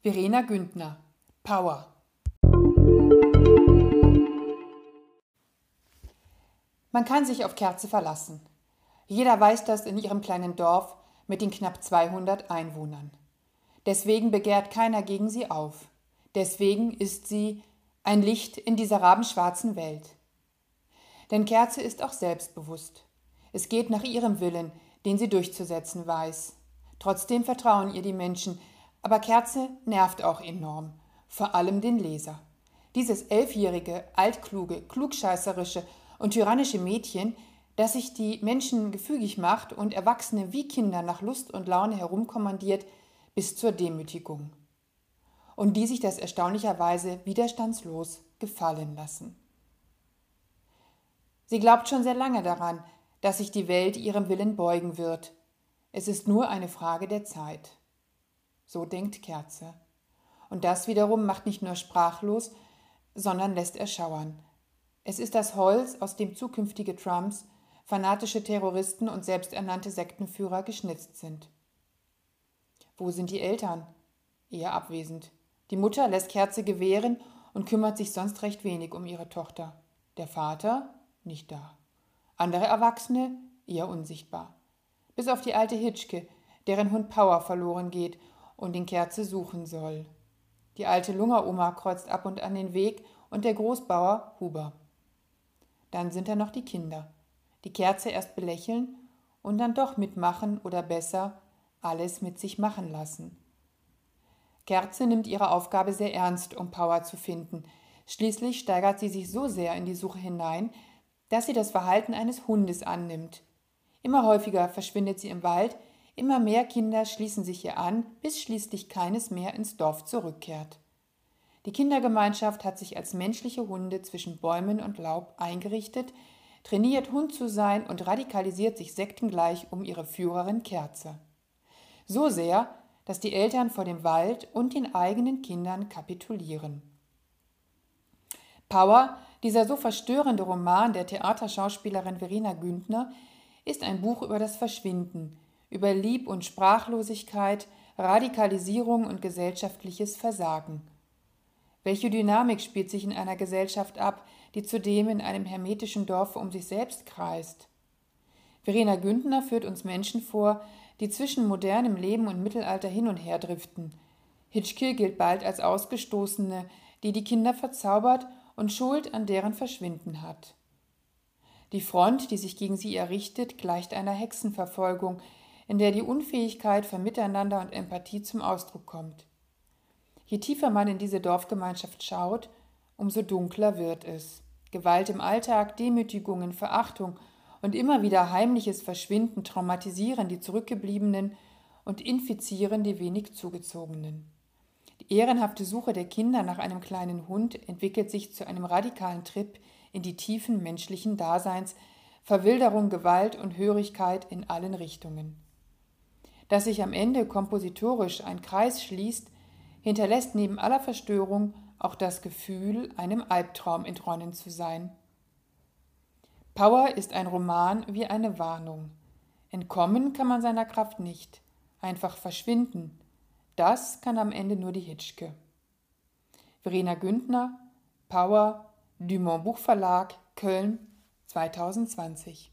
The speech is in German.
Verena Güntner Power Man kann sich auf Kerze verlassen. Jeder weiß das in ihrem kleinen Dorf mit den knapp 200 Einwohnern. Deswegen begehrt keiner gegen sie auf. Deswegen ist sie ein Licht in dieser rabenschwarzen Welt. Denn Kerze ist auch selbstbewusst. Es geht nach ihrem Willen, den sie durchzusetzen weiß. Trotzdem vertrauen ihr die Menschen, aber Kerze nervt auch enorm, vor allem den Leser. Dieses elfjährige, altkluge, klugscheißerische und tyrannische Mädchen, das sich die Menschen gefügig macht und Erwachsene wie Kinder nach Lust und Laune herumkommandiert, bis zur Demütigung. Und die sich das erstaunlicherweise widerstandslos gefallen lassen. Sie glaubt schon sehr lange daran, dass sich die Welt ihrem Willen beugen wird. Es ist nur eine Frage der Zeit. So denkt Kerze. Und das wiederum macht nicht nur sprachlos, sondern lässt erschauern. Es ist das Holz, aus dem zukünftige Trumps, fanatische Terroristen und selbsternannte Sektenführer geschnitzt sind. Wo sind die Eltern? Eher abwesend. Die Mutter lässt Kerze gewähren und kümmert sich sonst recht wenig um ihre Tochter. Der Vater nicht da. Andere Erwachsene eher unsichtbar. Bis auf die alte Hitschke, deren Hund Power verloren geht und den Kerze suchen soll. Die alte Lungeroma kreuzt ab und an den Weg und der Großbauer Huber. Dann sind da noch die Kinder, die Kerze erst belächeln und dann doch mitmachen oder besser alles mit sich machen lassen. Kerze nimmt ihre Aufgabe sehr ernst, um Power zu finden. Schließlich steigert sie sich so sehr in die Suche hinein, dass sie das Verhalten eines Hundes annimmt. Immer häufiger verschwindet sie im Wald, Immer mehr Kinder schließen sich ihr an, bis schließlich keines mehr ins Dorf zurückkehrt. Die Kindergemeinschaft hat sich als menschliche Hunde zwischen Bäumen und Laub eingerichtet, trainiert Hund zu sein und radikalisiert sich sektengleich um ihre Führerin Kerze. So sehr, dass die Eltern vor dem Wald und den eigenen Kindern kapitulieren. Power, dieser so verstörende Roman der Theaterschauspielerin Verena Güntner, ist ein Buch über das Verschwinden, über Lieb- und Sprachlosigkeit, Radikalisierung und gesellschaftliches Versagen. Welche Dynamik spielt sich in einer Gesellschaft ab, die zudem in einem hermetischen Dorf um sich selbst kreist? Verena Güntner führt uns Menschen vor, die zwischen modernem Leben und Mittelalter hin und her driften. Hitchkill gilt bald als Ausgestoßene, die die Kinder verzaubert und Schuld an deren Verschwinden hat. Die Front, die sich gegen sie errichtet, gleicht einer Hexenverfolgung, in der die Unfähigkeit für Miteinander und Empathie zum Ausdruck kommt. Je tiefer man in diese Dorfgemeinschaft schaut, umso dunkler wird es. Gewalt im Alltag, Demütigungen, Verachtung und immer wieder heimliches Verschwinden traumatisieren die Zurückgebliebenen und infizieren die wenig Zugezogenen. Die ehrenhafte Suche der Kinder nach einem kleinen Hund entwickelt sich zu einem radikalen Trip in die Tiefen menschlichen Daseins, Verwilderung, Gewalt und Hörigkeit in allen Richtungen dass sich am Ende kompositorisch ein Kreis schließt, hinterlässt neben aller Verstörung auch das Gefühl, einem Albtraum entronnen zu sein. Power ist ein Roman wie eine Warnung. Entkommen kann man seiner Kraft nicht, einfach verschwinden. Das kann am Ende nur die Hitschke. Verena Güntner, Power, Dumont Buchverlag, Köln 2020